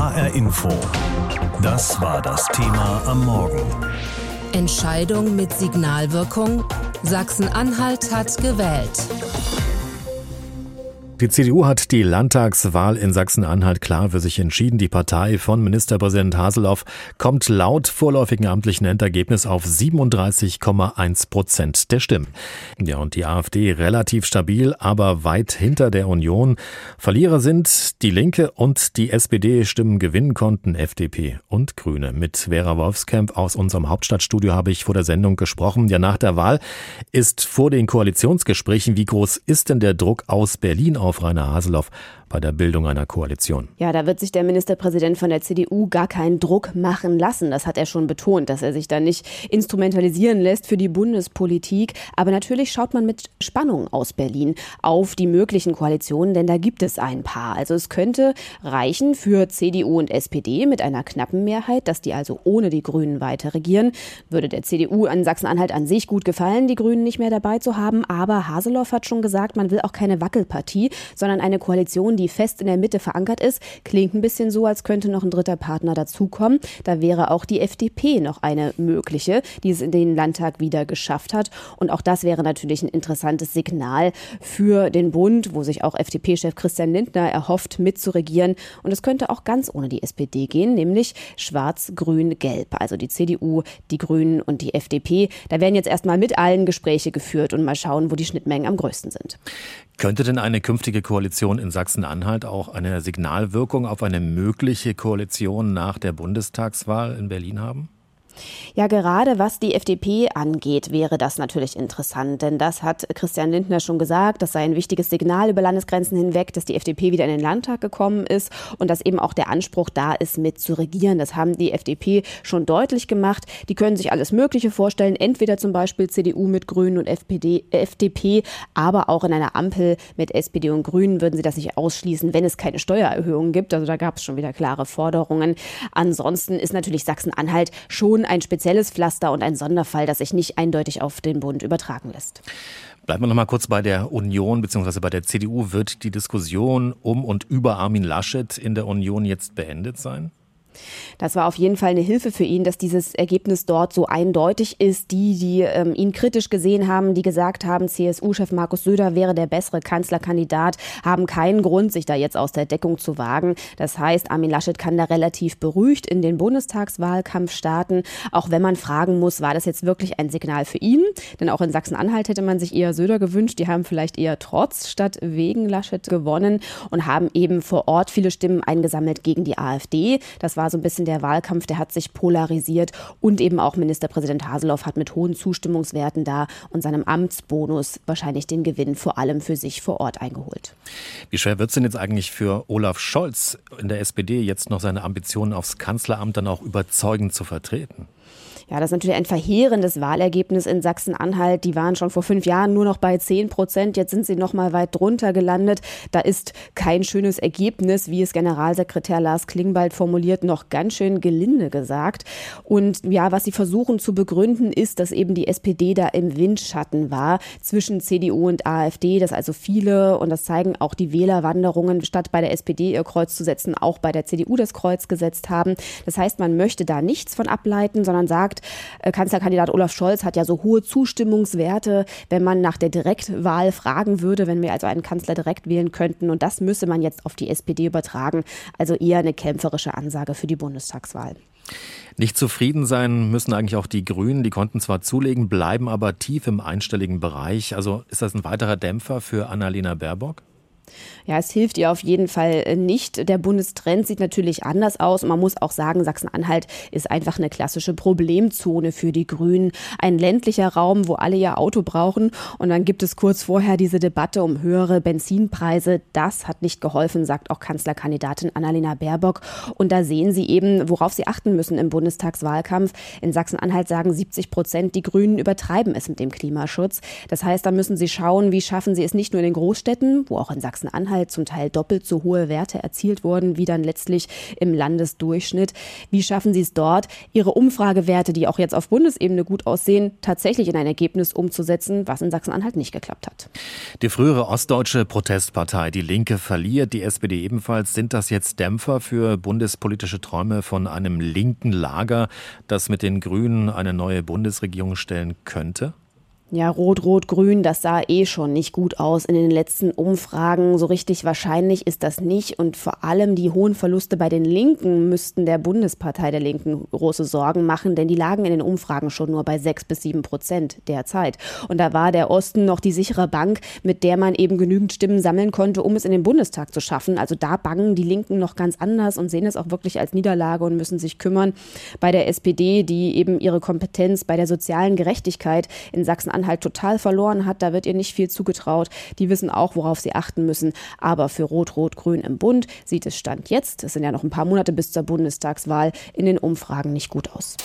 HR Info. Das war das Thema am Morgen. Entscheidung mit Signalwirkung. Sachsen-Anhalt hat gewählt. Die CDU hat die Landtagswahl in Sachsen-Anhalt klar für sich entschieden. Die Partei von Ministerpräsident Haseloff kommt laut vorläufigen amtlichen Endergebnis auf 37,1 Prozent der Stimmen. Ja, und die AfD relativ stabil, aber weit hinter der Union. Verlierer sind die Linke und die SPD. Stimmen gewinnen konnten FDP und Grüne. Mit Vera Wolfskamp aus unserem Hauptstadtstudio habe ich vor der Sendung gesprochen. Ja, nach der Wahl ist vor den Koalitionsgesprächen, wie groß ist denn der Druck aus Berlin auf auf Rainer Haseloff bei der Bildung einer Koalition. Ja, da wird sich der Ministerpräsident von der CDU gar keinen Druck machen lassen. Das hat er schon betont, dass er sich da nicht instrumentalisieren lässt für die Bundespolitik. Aber natürlich schaut man mit Spannung aus Berlin auf die möglichen Koalitionen, denn da gibt es ein paar. Also es könnte reichen für CDU und SPD mit einer knappen Mehrheit, dass die also ohne die Grünen weiter regieren. Würde der CDU an Sachsen-Anhalt an sich gut gefallen, die Grünen nicht mehr dabei zu haben. Aber Haseloff hat schon gesagt, man will auch keine Wackelpartie, sondern eine Koalition, die fest in der Mitte verankert ist. Klingt ein bisschen so, als könnte noch ein dritter Partner dazukommen. Da wäre auch die FDP noch eine mögliche, die es in den Landtag wieder geschafft hat. Und auch das wäre natürlich ein interessantes Signal für den Bund, wo sich auch FDP-Chef Christian Lindner erhofft, mitzuregieren. Und es könnte auch ganz ohne die SPD gehen, nämlich schwarz-grün-gelb. Also die CDU, die Grünen und die FDP. Da werden jetzt erstmal mit allen Gespräche geführt und mal schauen, wo die Schnittmengen am größten sind. Könnte denn eine künftige Koalition in Sachsen-Anhalt auch eine Signalwirkung auf eine mögliche Koalition nach der Bundestagswahl in Berlin haben? Ja, gerade was die FDP angeht, wäre das natürlich interessant, denn das hat Christian Lindner schon gesagt, das sei ein wichtiges Signal über Landesgrenzen hinweg, dass die FDP wieder in den Landtag gekommen ist und dass eben auch der Anspruch da ist, mit zu regieren. Das haben die FDP schon deutlich gemacht. Die können sich alles Mögliche vorstellen, entweder zum Beispiel CDU mit Grünen und FPD, FDP, aber auch in einer Ampel mit SPD und Grünen würden sie das nicht ausschließen, wenn es keine Steuererhöhungen gibt. Also da gab es schon wieder klare Forderungen. Ansonsten ist natürlich Sachsen-Anhalt schon ein spezielles Pflaster und ein Sonderfall, das sich nicht eindeutig auf den Bund übertragen lässt. Bleiben wir noch mal kurz bei der Union bzw. bei der CDU. Wird die Diskussion um und über Armin Laschet in der Union jetzt beendet sein? Das war auf jeden Fall eine Hilfe für ihn, dass dieses Ergebnis dort so eindeutig ist. Die, die ähm, ihn kritisch gesehen haben, die gesagt haben, CSU-Chef Markus Söder wäre der bessere Kanzlerkandidat, haben keinen Grund, sich da jetzt aus der Deckung zu wagen. Das heißt, Armin Laschet kann da relativ beruhigt in den Bundestagswahlkampf starten, auch wenn man fragen muss, war das jetzt wirklich ein Signal für ihn? Denn auch in Sachsen-Anhalt hätte man sich eher Söder gewünscht. Die haben vielleicht eher trotz statt wegen Laschet gewonnen und haben eben vor Ort viele Stimmen eingesammelt gegen die AfD. Das war so ein bisschen der Wahlkampf, der hat sich polarisiert und eben auch Ministerpräsident Haseloff hat mit hohen Zustimmungswerten da und seinem Amtsbonus wahrscheinlich den Gewinn vor allem für sich vor Ort eingeholt. Wie schwer wird es denn jetzt eigentlich für Olaf Scholz in der SPD jetzt noch seine Ambitionen aufs Kanzleramt dann auch überzeugend zu vertreten? Ja, das ist natürlich ein verheerendes Wahlergebnis in Sachsen-Anhalt. Die waren schon vor fünf Jahren nur noch bei zehn Prozent. Jetzt sind sie noch mal weit drunter gelandet. Da ist kein schönes Ergebnis, wie es Generalsekretär Lars Klingbeil formuliert, noch ganz schön gelinde gesagt. Und ja, was sie versuchen zu begründen, ist, dass eben die SPD da im Windschatten war zwischen CDU und AfD, dass also viele, und das zeigen auch die Wählerwanderungen, statt bei der SPD ihr Kreuz zu setzen, auch bei der CDU das Kreuz gesetzt haben. Das heißt, man möchte da nichts von ableiten, sondern sagt, äh, Kanzlerkandidat Olaf Scholz hat ja so hohe Zustimmungswerte, wenn man nach der Direktwahl fragen würde, wenn wir also einen Kanzler direkt wählen könnten. Und das müsse man jetzt auf die SPD übertragen. Also eher eine kämpferische Ansage für die Bundestagswahl. Nicht zufrieden sein müssen eigentlich auch die Grünen. Die konnten zwar zulegen, bleiben aber tief im einstelligen Bereich. Also ist das ein weiterer Dämpfer für Annalena Baerbock? Ja, es hilft ihr auf jeden Fall äh, nicht. Der Bundestrend sieht natürlich anders aus. Und man muss auch sagen, Sachsen-Anhalt ist einfach eine klassische Problemzone für die Grünen. Ein ländlicher Raum, wo alle ihr Auto brauchen. Und dann gibt es kurz vorher diese Debatte um höhere Benzinpreise. Das hat nicht geholfen, sagt auch Kanzlerkandidatin Annalena Baerbock. Und da sehen Sie eben, worauf Sie achten müssen im Bundestagswahlkampf. In Sachsen-Anhalt sagen 70 Prozent, die Grünen übertreiben es mit dem Klimaschutz. Das heißt, da müssen Sie schauen, wie schaffen Sie es nicht nur in den Großstädten, wo auch in Sachsen Sachsen-Anhalt zum Teil doppelt so hohe Werte erzielt wurden, wie dann letztlich im Landesdurchschnitt. Wie schaffen Sie es dort, Ihre Umfragewerte, die auch jetzt auf Bundesebene gut aussehen, tatsächlich in ein Ergebnis umzusetzen, was in Sachsen-Anhalt nicht geklappt hat? Die frühere ostdeutsche Protestpartei, die Linke, verliert, die SPD ebenfalls. Sind das jetzt Dämpfer für bundespolitische Träume von einem linken Lager, das mit den Grünen eine neue Bundesregierung stellen könnte? Ja, Rot, Rot, Grün, das sah eh schon nicht gut aus in den letzten Umfragen. So richtig wahrscheinlich ist das nicht. Und vor allem die hohen Verluste bei den Linken müssten der Bundespartei der Linken große Sorgen machen, denn die lagen in den Umfragen schon nur bei sechs bis sieben Prozent derzeit. Und da war der Osten noch die sichere Bank, mit der man eben genügend Stimmen sammeln konnte, um es in den Bundestag zu schaffen. Also da bangen die Linken noch ganz anders und sehen es auch wirklich als Niederlage und müssen sich kümmern. Bei der SPD, die eben ihre Kompetenz bei der sozialen Gerechtigkeit in Sachsen Sachsen-Anhalt total verloren hat. Da wird ihr nicht viel zugetraut. Die wissen auch, worauf sie achten müssen. Aber für Rot-Rot-Grün im Bund sieht es Stand jetzt, es sind ja noch ein paar Monate bis zur Bundestagswahl, in den Umfragen nicht gut aus.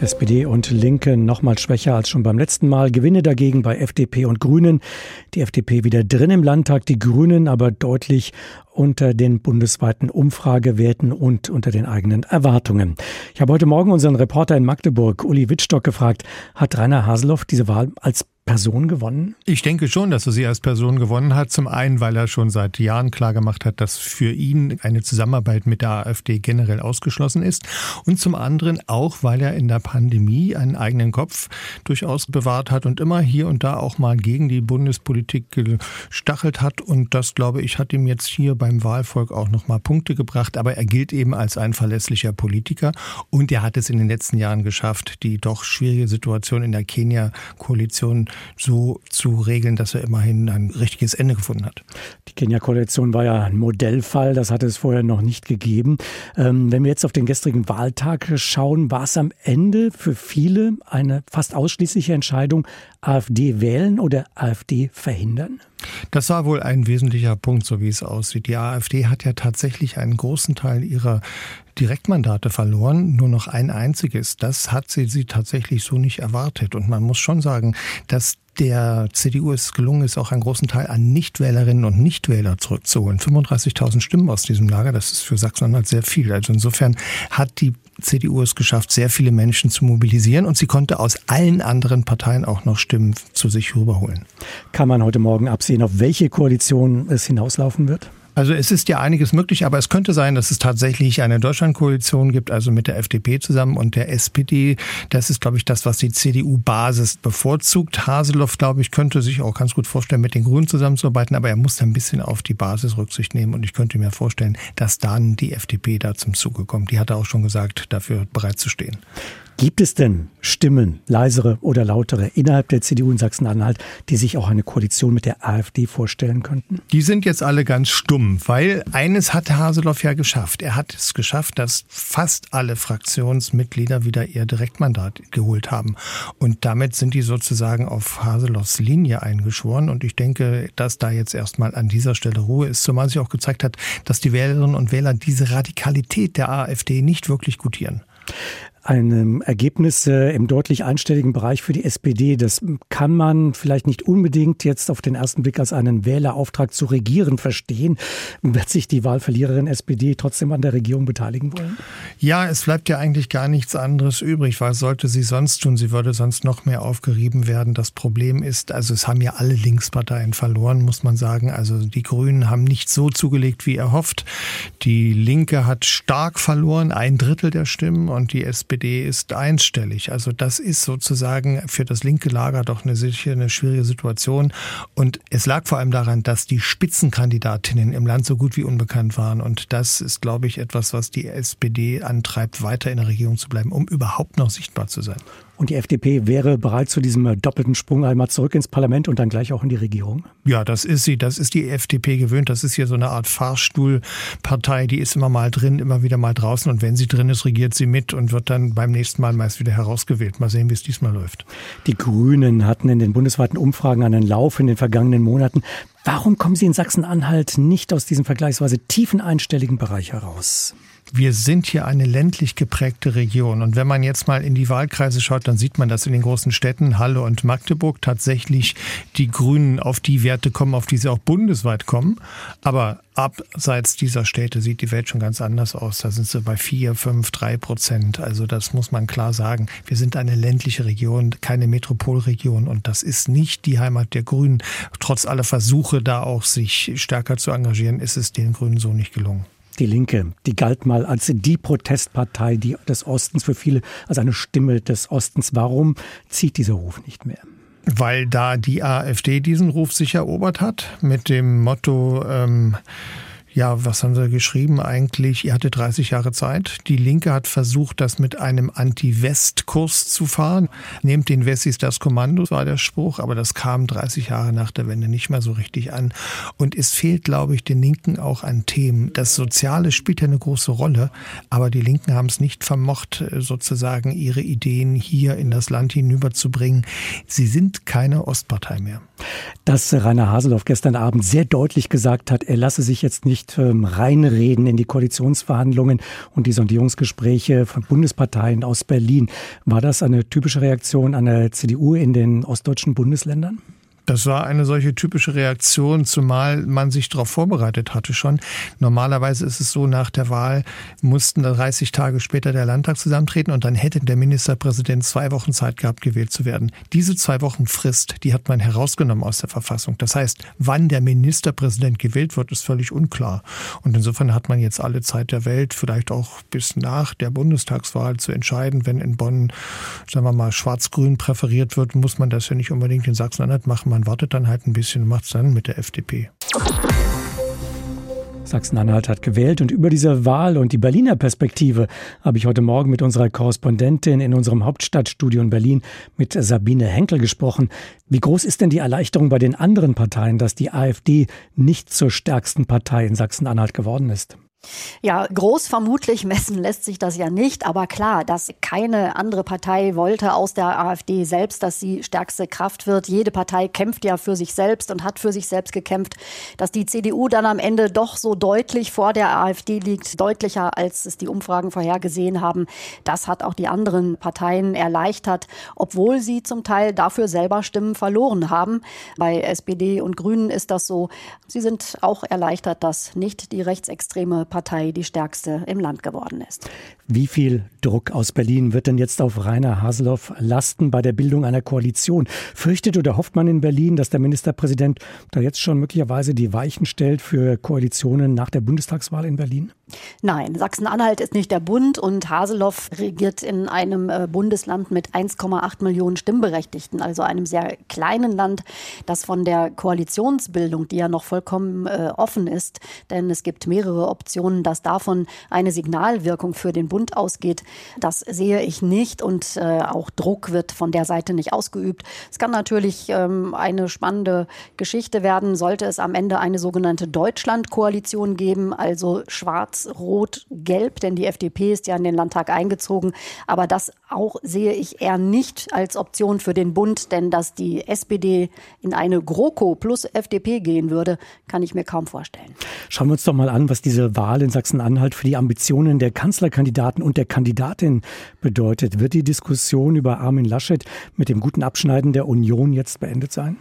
SPD und Linke nochmal schwächer als schon beim letzten Mal. Gewinne dagegen bei FDP und Grünen. Die FDP wieder drin im Landtag, die Grünen aber deutlich unter den bundesweiten Umfragewerten und unter den eigenen Erwartungen. Ich habe heute Morgen unseren Reporter in Magdeburg, Uli Wittstock, gefragt, hat Rainer Haseloff diese Wahl als Person gewonnen? Ich denke schon, dass er sie als Person gewonnen hat. Zum einen, weil er schon seit Jahren klargemacht hat, dass für ihn eine Zusammenarbeit mit der AfD generell ausgeschlossen ist. Und zum anderen auch, weil er in der Pandemie einen eigenen Kopf durchaus bewahrt hat und immer hier und da auch mal gegen die Bundespolitik gestachelt hat. Und das, glaube ich, hat ihm jetzt hier beim Wahlvolk auch nochmal Punkte gebracht. Aber er gilt eben als ein verlässlicher Politiker. Und er hat es in den letzten Jahren geschafft, die doch schwierige Situation in der Kenia-Koalition so zu regeln, dass er immerhin ein richtiges Ende gefunden hat. Die Kenia-Koalition war ja ein Modellfall, das hatte es vorher noch nicht gegeben. Ähm, wenn wir jetzt auf den gestrigen Wahltag schauen, war es am Ende für viele eine fast ausschließliche Entscheidung, AfD wählen oder AfD verhindern? Das war wohl ein wesentlicher Punkt, so wie es aussieht. Die AfD hat ja tatsächlich einen großen Teil ihrer Direktmandate verloren, nur noch ein einziges. Das hat sie, sie tatsächlich so nicht erwartet. Und man muss schon sagen, dass der CDU es gelungen ist, auch einen großen Teil an Nichtwählerinnen und Nichtwähler zurückzuholen. 35.000 Stimmen aus diesem Lager, das ist für Sachsen-Anhalt sehr viel. Also insofern hat die CDU es geschafft, sehr viele Menschen zu mobilisieren und sie konnte aus allen anderen Parteien auch noch Stimmen zu sich rüberholen. Kann man heute Morgen absehen, auf welche Koalition es hinauslaufen wird? Also es ist ja einiges möglich, aber es könnte sein, dass es tatsächlich eine Deutschlandkoalition gibt, also mit der FDP zusammen und der SPD. Das ist, glaube ich, das, was die CDU-Basis bevorzugt. Haseloff, glaube ich, könnte sich auch ganz gut vorstellen, mit den Grünen zusammenzuarbeiten, aber er muss da ein bisschen auf die Basis Rücksicht nehmen und ich könnte mir vorstellen, dass dann die FDP da zum Zuge kommt. Die hat er auch schon gesagt, dafür bereit zu stehen. Gibt es denn Stimmen, leisere oder lautere, innerhalb der CDU in Sachsen-Anhalt, die sich auch eine Koalition mit der AfD vorstellen könnten? Die sind jetzt alle ganz stumm, weil eines hat Haseloff ja geschafft. Er hat es geschafft, dass fast alle Fraktionsmitglieder wieder ihr Direktmandat geholt haben. Und damit sind die sozusagen auf Haseloffs Linie eingeschworen. Und ich denke, dass da jetzt erstmal an dieser Stelle Ruhe ist, zumal sich auch gezeigt hat, dass die Wählerinnen und Wähler diese Radikalität der AfD nicht wirklich gutieren ein Ergebnis im deutlich einstelligen Bereich für die SPD. Das kann man vielleicht nicht unbedingt jetzt auf den ersten Blick als einen Wählerauftrag zu regieren verstehen. Wird sich die Wahlverliererin SPD trotzdem an der Regierung beteiligen wollen? Ja, es bleibt ja eigentlich gar nichts anderes übrig. Was sollte sie sonst tun? Sie würde sonst noch mehr aufgerieben werden. Das Problem ist, also es haben ja alle Linksparteien verloren, muss man sagen. Also die Grünen haben nicht so zugelegt, wie erhofft. Die Linke hat stark verloren, ein Drittel der Stimmen und die SPD SPD ist einstellig. Also das ist sozusagen für das linke Lager doch eine, sicher eine schwierige Situation. Und es lag vor allem daran, dass die Spitzenkandidatinnen im Land so gut wie unbekannt waren. Und das ist, glaube ich, etwas, was die SPD antreibt, weiter in der Regierung zu bleiben, um überhaupt noch sichtbar zu sein. Und die FDP wäre bereit zu diesem äh, doppelten Sprung einmal zurück ins Parlament und dann gleich auch in die Regierung? Ja, das ist sie. Das ist die FDP gewöhnt. Das ist hier so eine Art Fahrstuhlpartei. Die ist immer mal drin, immer wieder mal draußen. Und wenn sie drin ist, regiert sie mit und wird dann beim nächsten Mal meist wieder herausgewählt. Mal sehen, wie es diesmal läuft. Die Grünen hatten in den bundesweiten Umfragen einen Lauf in den vergangenen Monaten. Warum kommen Sie in Sachsen-Anhalt nicht aus diesem vergleichsweise tiefen einstelligen Bereich heraus? Wir sind hier eine ländlich geprägte Region. Und wenn man jetzt mal in die Wahlkreise schaut, dann sieht man, dass in den großen Städten Halle und Magdeburg tatsächlich die Grünen auf die Werte kommen, auf die sie auch bundesweit kommen. Aber abseits dieser Städte sieht die Welt schon ganz anders aus. Da sind sie bei vier, fünf, drei Prozent. Also das muss man klar sagen. Wir sind eine ländliche Region, keine Metropolregion. Und das ist nicht die Heimat der Grünen. Trotz aller Versuche, da auch sich stärker zu engagieren, ist es den Grünen so nicht gelungen. Die Linke, die galt mal als die Protestpartei des Ostens, für viele als eine Stimme des Ostens. Warum zieht dieser Ruf nicht mehr? Weil da die AfD diesen Ruf sich erobert hat mit dem Motto, ähm, ja, was haben sie geschrieben eigentlich? Ihr hatte 30 Jahre Zeit. Die Linke hat versucht, das mit einem Anti-West-Kurs zu fahren. Nehmt den Wessis das Kommando, war der Spruch, aber das kam 30 Jahre nach der Wende nicht mehr so richtig an. Und es fehlt, glaube ich, den Linken auch an Themen. Das Soziale spielt ja eine große Rolle, aber die Linken haben es nicht vermocht, sozusagen ihre Ideen hier in das Land hinüberzubringen. Sie sind keine Ostpartei mehr. Dass Rainer Haseloff gestern Abend sehr deutlich gesagt hat, er lasse sich jetzt nicht nicht ähm, reinreden in die Koalitionsverhandlungen und die Sondierungsgespräche von Bundesparteien aus Berlin. War das eine typische Reaktion der CDU in den ostdeutschen Bundesländern? Das war eine solche typische Reaktion, zumal man sich darauf vorbereitet hatte schon. Normalerweise ist es so, nach der Wahl mussten 30 Tage später der Landtag zusammentreten und dann hätte der Ministerpräsident zwei Wochen Zeit gehabt, gewählt zu werden. Diese zwei Wochen Frist, die hat man herausgenommen aus der Verfassung. Das heißt, wann der Ministerpräsident gewählt wird, ist völlig unklar. Und insofern hat man jetzt alle Zeit der Welt, vielleicht auch bis nach der Bundestagswahl zu entscheiden. Wenn in Bonn, sagen wir mal, schwarz-grün präferiert wird, muss man das ja nicht unbedingt in Sachsen-Anhalt machen man wartet dann halt ein bisschen und macht es dann mit der FDP. Sachsen-Anhalt hat gewählt und über diese Wahl und die Berliner Perspektive habe ich heute Morgen mit unserer Korrespondentin in unserem Hauptstadtstudio in Berlin mit Sabine Henkel gesprochen. Wie groß ist denn die Erleichterung bei den anderen Parteien, dass die AfD nicht zur stärksten Partei in Sachsen-Anhalt geworden ist? Ja, groß vermutlich messen lässt sich das ja nicht, aber klar, dass keine andere Partei wollte aus der AfD selbst, dass sie stärkste Kraft wird. Jede Partei kämpft ja für sich selbst und hat für sich selbst gekämpft. Dass die CDU dann am Ende doch so deutlich vor der AfD liegt, deutlicher als es die Umfragen vorhergesehen haben, das hat auch die anderen Parteien erleichtert, obwohl sie zum Teil dafür selber Stimmen verloren haben. Bei SPD und Grünen ist das so. Sie sind auch erleichtert, dass nicht die rechtsextreme Partei die stärkste im Land geworden ist. Wie viel Druck aus Berlin wird denn jetzt auf Rainer Haseloff lasten bei der Bildung einer Koalition? Fürchtet oder hofft man in Berlin, dass der Ministerpräsident da jetzt schon möglicherweise die Weichen stellt für Koalitionen nach der Bundestagswahl in Berlin? Nein, Sachsen-Anhalt ist nicht der Bund und Haseloff regiert in einem äh, Bundesland mit 1,8 Millionen Stimmberechtigten, also einem sehr kleinen Land, das von der Koalitionsbildung, die ja noch vollkommen äh, offen ist, denn es gibt mehrere Optionen, dass davon eine Signalwirkung für den Bund ausgeht, das sehe ich nicht und äh, auch Druck wird von der Seite nicht ausgeübt. Es kann natürlich ähm, eine spannende Geschichte werden, sollte es am Ende eine sogenannte Deutschland-Koalition geben, also schwarz Rot-Gelb, denn die FDP ist ja in den Landtag eingezogen. Aber das auch sehe ich eher nicht als Option für den Bund, denn dass die SPD in eine GroKo plus FDP gehen würde, kann ich mir kaum vorstellen. Schauen wir uns doch mal an, was diese Wahl in Sachsen-Anhalt für die Ambitionen der Kanzlerkandidaten und der Kandidatin bedeutet. Wird die Diskussion über Armin Laschet mit dem guten Abschneiden der Union jetzt beendet sein?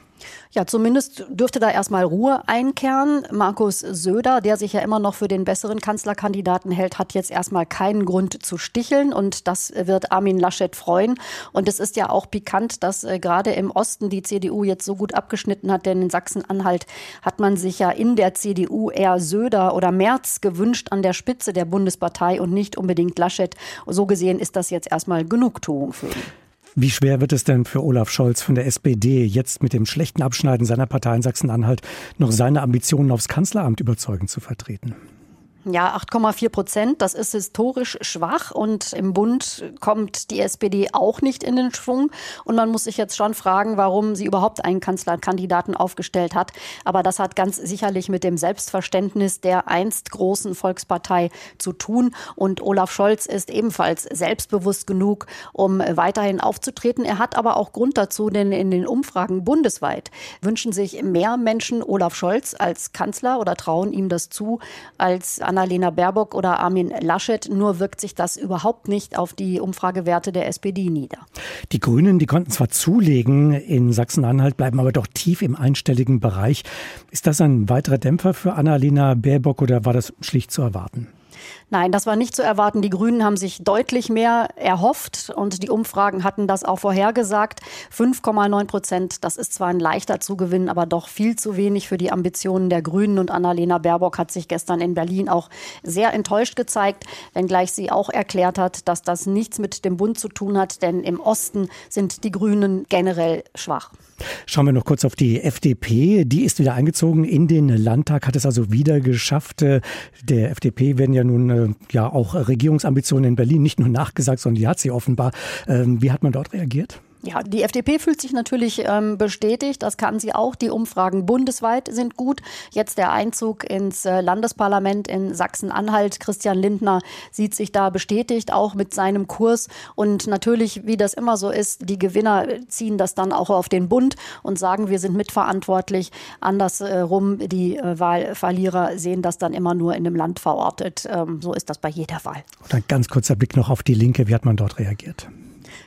Ja, zumindest dürfte da erstmal Ruhe einkehren. Markus Söder, der sich ja immer noch für den besseren Kanzlerkandidaten hält, hat jetzt erstmal keinen Grund zu sticheln und das wird Armin Laschet freuen. Und es ist ja auch pikant, dass äh, gerade im Osten die CDU jetzt so gut abgeschnitten hat, denn in Sachsen-Anhalt hat man sich ja in der CDU eher Söder oder Merz gewünscht an der Spitze der Bundespartei und nicht unbedingt Laschet. So gesehen ist das jetzt erstmal Genugtuung für ihn. Wie schwer wird es denn für Olaf Scholz von der SPD jetzt mit dem schlechten Abschneiden seiner Partei in Sachsen-Anhalt noch seine Ambitionen aufs Kanzleramt überzeugend zu vertreten? Ja, 8,4 Prozent, das ist historisch schwach und im Bund kommt die SPD auch nicht in den Schwung. Und man muss sich jetzt schon fragen, warum sie überhaupt einen Kanzlerkandidaten aufgestellt hat. Aber das hat ganz sicherlich mit dem Selbstverständnis der einst großen Volkspartei zu tun. Und Olaf Scholz ist ebenfalls selbstbewusst genug, um weiterhin aufzutreten. Er hat aber auch Grund dazu, denn in den Umfragen bundesweit wünschen sich mehr Menschen Olaf Scholz als Kanzler oder trauen ihm das zu als an Annalena Baerbock oder Armin Laschet. Nur wirkt sich das überhaupt nicht auf die Umfragewerte der SPD nieder. Die Grünen, die konnten zwar zulegen in Sachsen-Anhalt, bleiben aber doch tief im einstelligen Bereich. Ist das ein weiterer Dämpfer für Annalena Baerbock oder war das schlicht zu erwarten? Nein, das war nicht zu erwarten. Die Grünen haben sich deutlich mehr erhofft und die Umfragen hatten das auch vorhergesagt. 5,9 Prozent, das ist zwar ein leichter Zugewinn, aber doch viel zu wenig für die Ambitionen der Grünen. Und Annalena Baerbock hat sich gestern in Berlin auch sehr enttäuscht gezeigt, wenngleich sie auch erklärt hat, dass das nichts mit dem Bund zu tun hat, denn im Osten sind die Grünen generell schwach. Schauen wir noch kurz auf die FDP. Die ist wieder eingezogen in den Landtag, hat es also wieder geschafft. Äh, der FDP werden ja nun äh, ja auch Regierungsambitionen in Berlin nicht nur nachgesagt, sondern die hat sie offenbar. Ähm, wie hat man dort reagiert? Ja, die FDP fühlt sich natürlich ähm, bestätigt. Das kann sie auch. Die Umfragen bundesweit sind gut. Jetzt der Einzug ins äh, Landesparlament in Sachsen-Anhalt. Christian Lindner sieht sich da bestätigt, auch mit seinem Kurs. Und natürlich, wie das immer so ist, die Gewinner ziehen das dann auch auf den Bund und sagen, wir sind mitverantwortlich. Andersrum, die äh, Wahlverlierer sehen das dann immer nur in dem Land verortet. Ähm, so ist das bei jeder Wahl. Und ein ganz kurzer Blick noch auf die Linke. Wie hat man dort reagiert?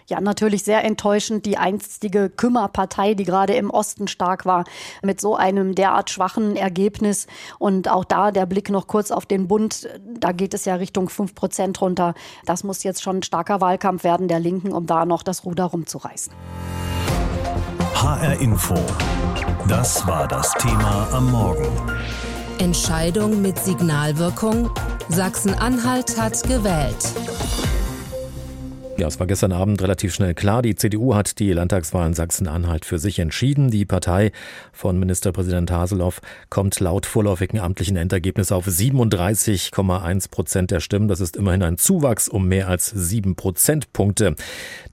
Ja, natürlich sehr enttäuschend. Die einstige Kümmerpartei, die gerade im Osten stark war, mit so einem derart schwachen Ergebnis. Und auch da der Blick noch kurz auf den Bund. Da geht es ja Richtung 5 Prozent runter. Das muss jetzt schon ein starker Wahlkampf werden der Linken, um da noch das Ruder rumzureißen. HR Info. Das war das Thema am Morgen. Entscheidung mit Signalwirkung. Sachsen-Anhalt hat gewählt. Ja, es war gestern Abend relativ schnell klar. Die CDU hat die Landtagswahl in Sachsen-Anhalt für sich entschieden. Die Partei von Ministerpräsident Haseloff kommt laut vorläufigen amtlichen Endergebnis auf 37,1 Prozent der Stimmen. Das ist immerhin ein Zuwachs um mehr als sieben Prozentpunkte.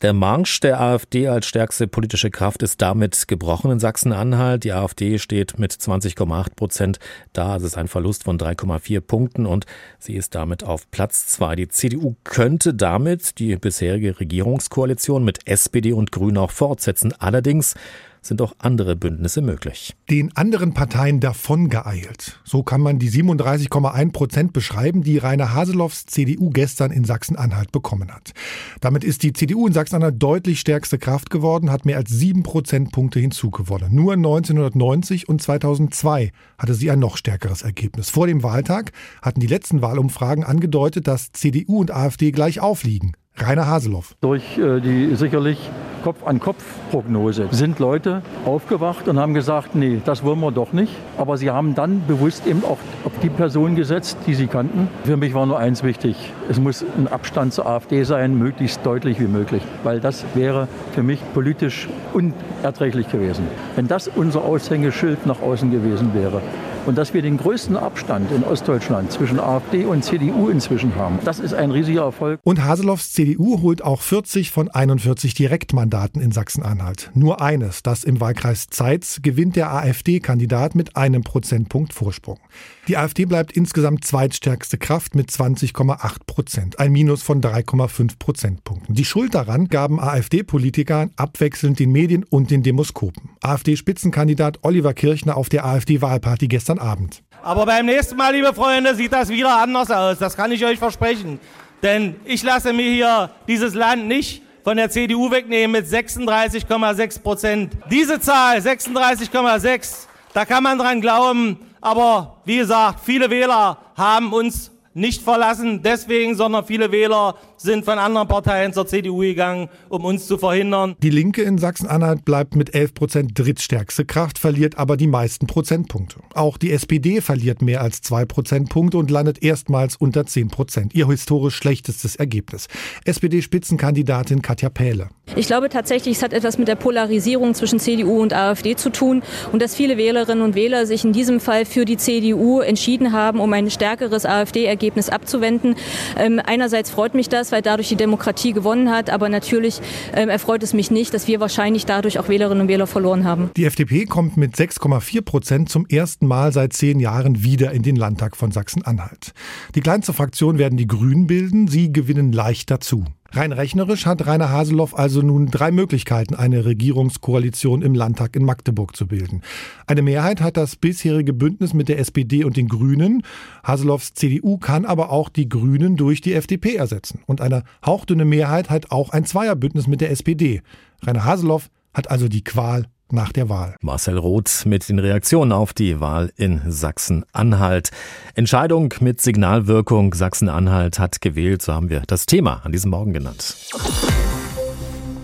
Der Marsch der AfD als stärkste politische Kraft ist damit gebrochen in Sachsen-Anhalt. Die AfD steht mit 20,8 Prozent da. Es ist ein Verlust von 3,4 Punkten und sie ist damit auf Platz zwei. Die CDU könnte damit die bisherige bisherige Regierungskoalition mit SPD und Grünen auch fortsetzen. Allerdings sind auch andere Bündnisse möglich. Den anderen Parteien davon geeilt. So kann man die 37,1 Prozent beschreiben, die Rainer Haseloffs CDU gestern in Sachsen-Anhalt bekommen hat. Damit ist die CDU in Sachsen-Anhalt deutlich stärkste Kraft geworden, hat mehr als sieben Prozentpunkte hinzugewonnen. Nur 1990 und 2002 hatte sie ein noch stärkeres Ergebnis. Vor dem Wahltag hatten die letzten Wahlumfragen angedeutet, dass CDU und AfD gleich aufliegen. Rainer Haseloff. Durch äh, die sicherlich Kopf-an-Kopf-Prognose sind Leute aufgewacht und haben gesagt, nee, das wollen wir doch nicht. Aber sie haben dann bewusst eben auch auf die Person gesetzt, die sie kannten. Für mich war nur eins wichtig. Es muss ein Abstand zur AfD sein, möglichst deutlich wie möglich. Weil das wäre für mich politisch unerträglich gewesen. Wenn das unser Aushängeschild nach außen gewesen wäre. Und dass wir den größten Abstand in Ostdeutschland zwischen AfD und CDU inzwischen haben, das ist ein riesiger Erfolg. Und Haseloffs CDU holt auch 40 von 41 Direktmandaten in Sachsen-Anhalt. Nur eines, das im Wahlkreis Zeitz, gewinnt der AfD-Kandidat mit einem Prozentpunkt Vorsprung. Die AfD bleibt insgesamt zweitstärkste Kraft mit 20,8 Prozent, ein Minus von 3,5 Prozentpunkten. Die Schuld daran gaben AfD-Politiker abwechselnd den Medien und den Demoskopen. AfD-Spitzenkandidat Oliver Kirchner auf der AfD-Wahlparty gestern Abend. Aber beim nächsten Mal, liebe Freunde, sieht das wieder anders aus. Das kann ich euch versprechen. Denn ich lasse mir hier dieses Land nicht von der CDU wegnehmen mit 36,6 Prozent. Diese Zahl, 36,6, da kann man dran glauben, aber wie gesagt, viele Wähler haben uns nicht verlassen deswegen, sondern viele Wähler sind von anderen Parteien zur CDU gegangen, um uns zu verhindern. Die Linke in Sachsen-Anhalt bleibt mit 11 Prozent drittstärkste Kraft, verliert aber die meisten Prozentpunkte. Auch die SPD verliert mehr als zwei Prozentpunkte und landet erstmals unter 10 Prozent. Ihr historisch schlechtestes Ergebnis. SPD-Spitzenkandidatin Katja Pähle. Ich glaube tatsächlich, es hat etwas mit der Polarisierung zwischen CDU und AfD zu tun und dass viele Wählerinnen und Wähler sich in diesem Fall für die CDU entschieden haben, um ein stärkeres AfD-Ergebnis abzuwenden. Ähm, einerseits freut mich das, weil dadurch die Demokratie gewonnen hat, aber natürlich ähm, erfreut es mich nicht, dass wir wahrscheinlich dadurch auch Wählerinnen und Wähler verloren haben. Die FDP kommt mit 6,4 Prozent zum ersten Mal seit zehn Jahren wieder in den Landtag von Sachsen-Anhalt. Die kleinste Fraktion werden die Grünen bilden, sie gewinnen leicht dazu. Rein rechnerisch hat Rainer Haseloff also nun drei Möglichkeiten, eine Regierungskoalition im Landtag in Magdeburg zu bilden. Eine Mehrheit hat das bisherige Bündnis mit der SPD und den Grünen. Haseloffs CDU kann aber auch die Grünen durch die FDP ersetzen. Und eine hauchdünne Mehrheit hat auch ein Zweierbündnis mit der SPD. Rainer Haseloff hat also die Qual nach der Wahl. Marcel Roth mit den Reaktionen auf die Wahl in Sachsen-Anhalt. Entscheidung mit Signalwirkung. Sachsen-Anhalt hat gewählt. So haben wir das Thema an diesem Morgen genannt.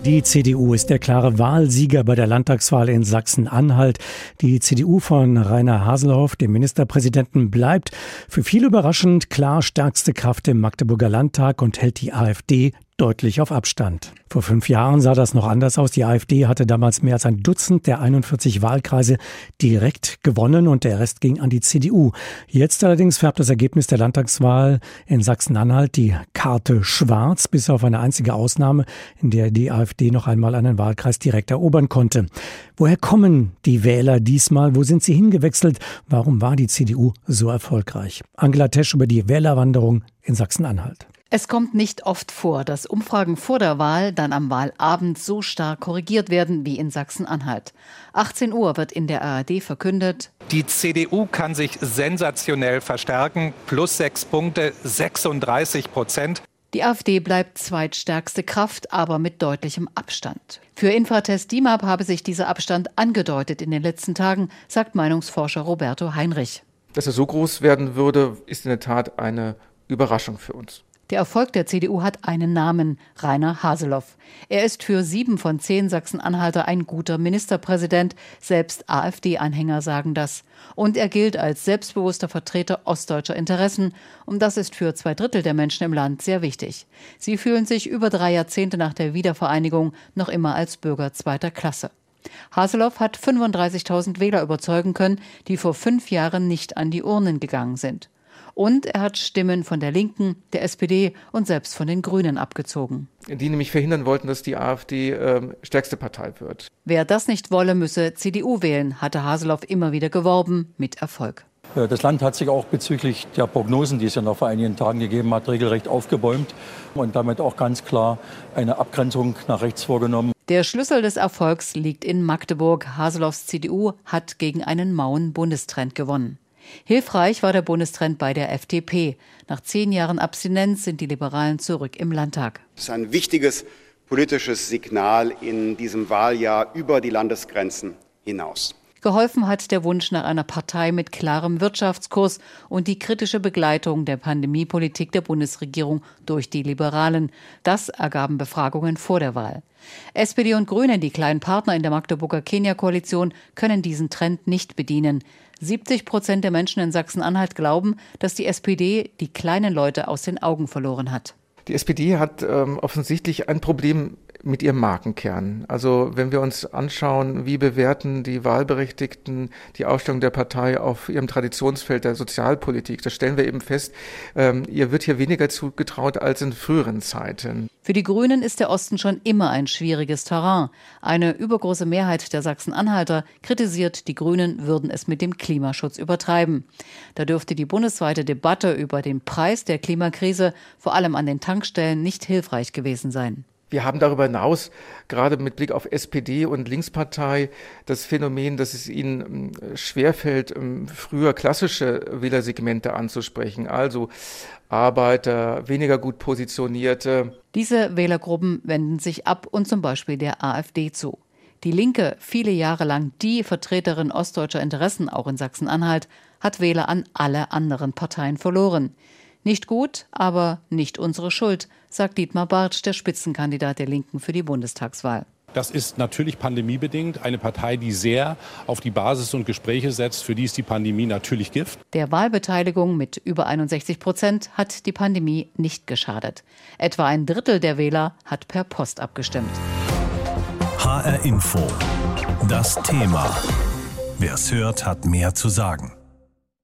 Die CDU ist der klare Wahlsieger bei der Landtagswahl in Sachsen-Anhalt. Die CDU von Rainer Haselhoff, dem Ministerpräsidenten, bleibt für viele überraschend klar stärkste Kraft im Magdeburger Landtag und hält die AfD deutlich auf Abstand. Vor fünf Jahren sah das noch anders aus. Die AfD hatte damals mehr als ein Dutzend der 41 Wahlkreise direkt gewonnen und der Rest ging an die CDU. Jetzt allerdings färbt das Ergebnis der Landtagswahl in Sachsen-Anhalt die Karte schwarz, bis auf eine einzige Ausnahme, in der die AfD noch einmal einen Wahlkreis direkt erobern konnte. Woher kommen die Wähler diesmal? Wo sind sie hingewechselt? Warum war die CDU so erfolgreich? Angela Tesch über die Wählerwanderung in Sachsen-Anhalt. Es kommt nicht oft vor, dass Umfragen vor der Wahl dann am Wahlabend so stark korrigiert werden wie in Sachsen-Anhalt. 18 Uhr wird in der ARD verkündet. Die CDU kann sich sensationell verstärken. Plus sechs Punkte, 36 Prozent. Die AfD bleibt zweitstärkste Kraft, aber mit deutlichem Abstand. Für Infratest DIMAP habe sich dieser Abstand angedeutet in den letzten Tagen, sagt Meinungsforscher Roberto Heinrich. Dass er so groß werden würde, ist in der Tat eine Überraschung für uns. Der Erfolg der CDU hat einen Namen, Rainer Haseloff. Er ist für sieben von zehn Sachsen-Anhalter ein guter Ministerpräsident. Selbst AfD-Anhänger sagen das. Und er gilt als selbstbewusster Vertreter ostdeutscher Interessen. Und das ist für zwei Drittel der Menschen im Land sehr wichtig. Sie fühlen sich über drei Jahrzehnte nach der Wiedervereinigung noch immer als Bürger zweiter Klasse. Haseloff hat 35.000 Wähler überzeugen können, die vor fünf Jahren nicht an die Urnen gegangen sind. Und er hat Stimmen von der Linken, der SPD und selbst von den Grünen abgezogen. Die nämlich verhindern wollten, dass die AfD äh, stärkste Partei wird. Wer das nicht wolle, müsse CDU wählen, hatte Haseloff immer wieder geworben, mit Erfolg. Das Land hat sich auch bezüglich der Prognosen, die es ja noch vor einigen Tagen gegeben hat, regelrecht aufgebäumt und damit auch ganz klar eine Abgrenzung nach rechts vorgenommen. Der Schlüssel des Erfolgs liegt in Magdeburg. Haseloffs CDU hat gegen einen mauen Bundestrend gewonnen. Hilfreich war der Bundestrend bei der FDP. Nach zehn Jahren Abstinenz sind die Liberalen zurück im Landtag. Das ist ein wichtiges politisches Signal in diesem Wahljahr über die Landesgrenzen hinaus. Geholfen hat der Wunsch nach einer Partei mit klarem Wirtschaftskurs und die kritische Begleitung der Pandemiepolitik der Bundesregierung durch die Liberalen. Das ergaben Befragungen vor der Wahl. SPD und Grüne, die kleinen Partner in der Magdeburger Kenia-Koalition, können diesen Trend nicht bedienen. 70 Prozent der Menschen in Sachsen-Anhalt glauben, dass die SPD die kleinen Leute aus den Augen verloren hat. Die SPD hat ähm, offensichtlich ein Problem mit ihrem Markenkern. Also wenn wir uns anschauen, wie bewerten die Wahlberechtigten die Ausstellung der Partei auf ihrem Traditionsfeld der Sozialpolitik, da stellen wir eben fest, ähm, ihr wird hier weniger zugetraut als in früheren Zeiten. Für die Grünen ist der Osten schon immer ein schwieriges Terrain. Eine übergroße Mehrheit der Sachsen-Anhalter kritisiert, die Grünen würden es mit dem Klimaschutz übertreiben. Da dürfte die bundesweite Debatte über den Preis der Klimakrise vor allem an den Tankstellen nicht hilfreich gewesen sein. Wir haben darüber hinaus, gerade mit Blick auf SPD und Linkspartei, das Phänomen, dass es ihnen ähm, schwerfällt, ähm, früher klassische Wählersegmente anzusprechen, also Arbeiter, weniger gut positionierte. Diese Wählergruppen wenden sich ab und zum Beispiel der AfD zu. Die Linke, viele Jahre lang die Vertreterin ostdeutscher Interessen auch in Sachsen-Anhalt, hat Wähler an alle anderen Parteien verloren. Nicht gut, aber nicht unsere Schuld, sagt Dietmar Bartsch, der Spitzenkandidat der Linken für die Bundestagswahl. Das ist natürlich pandemiebedingt. Eine Partei, die sehr auf die Basis und Gespräche setzt, für die ist die Pandemie natürlich Gift. Der Wahlbeteiligung mit über 61 Prozent hat die Pandemie nicht geschadet. Etwa ein Drittel der Wähler hat per Post abgestimmt. HR Info. Das Thema. Wer es hört, hat mehr zu sagen.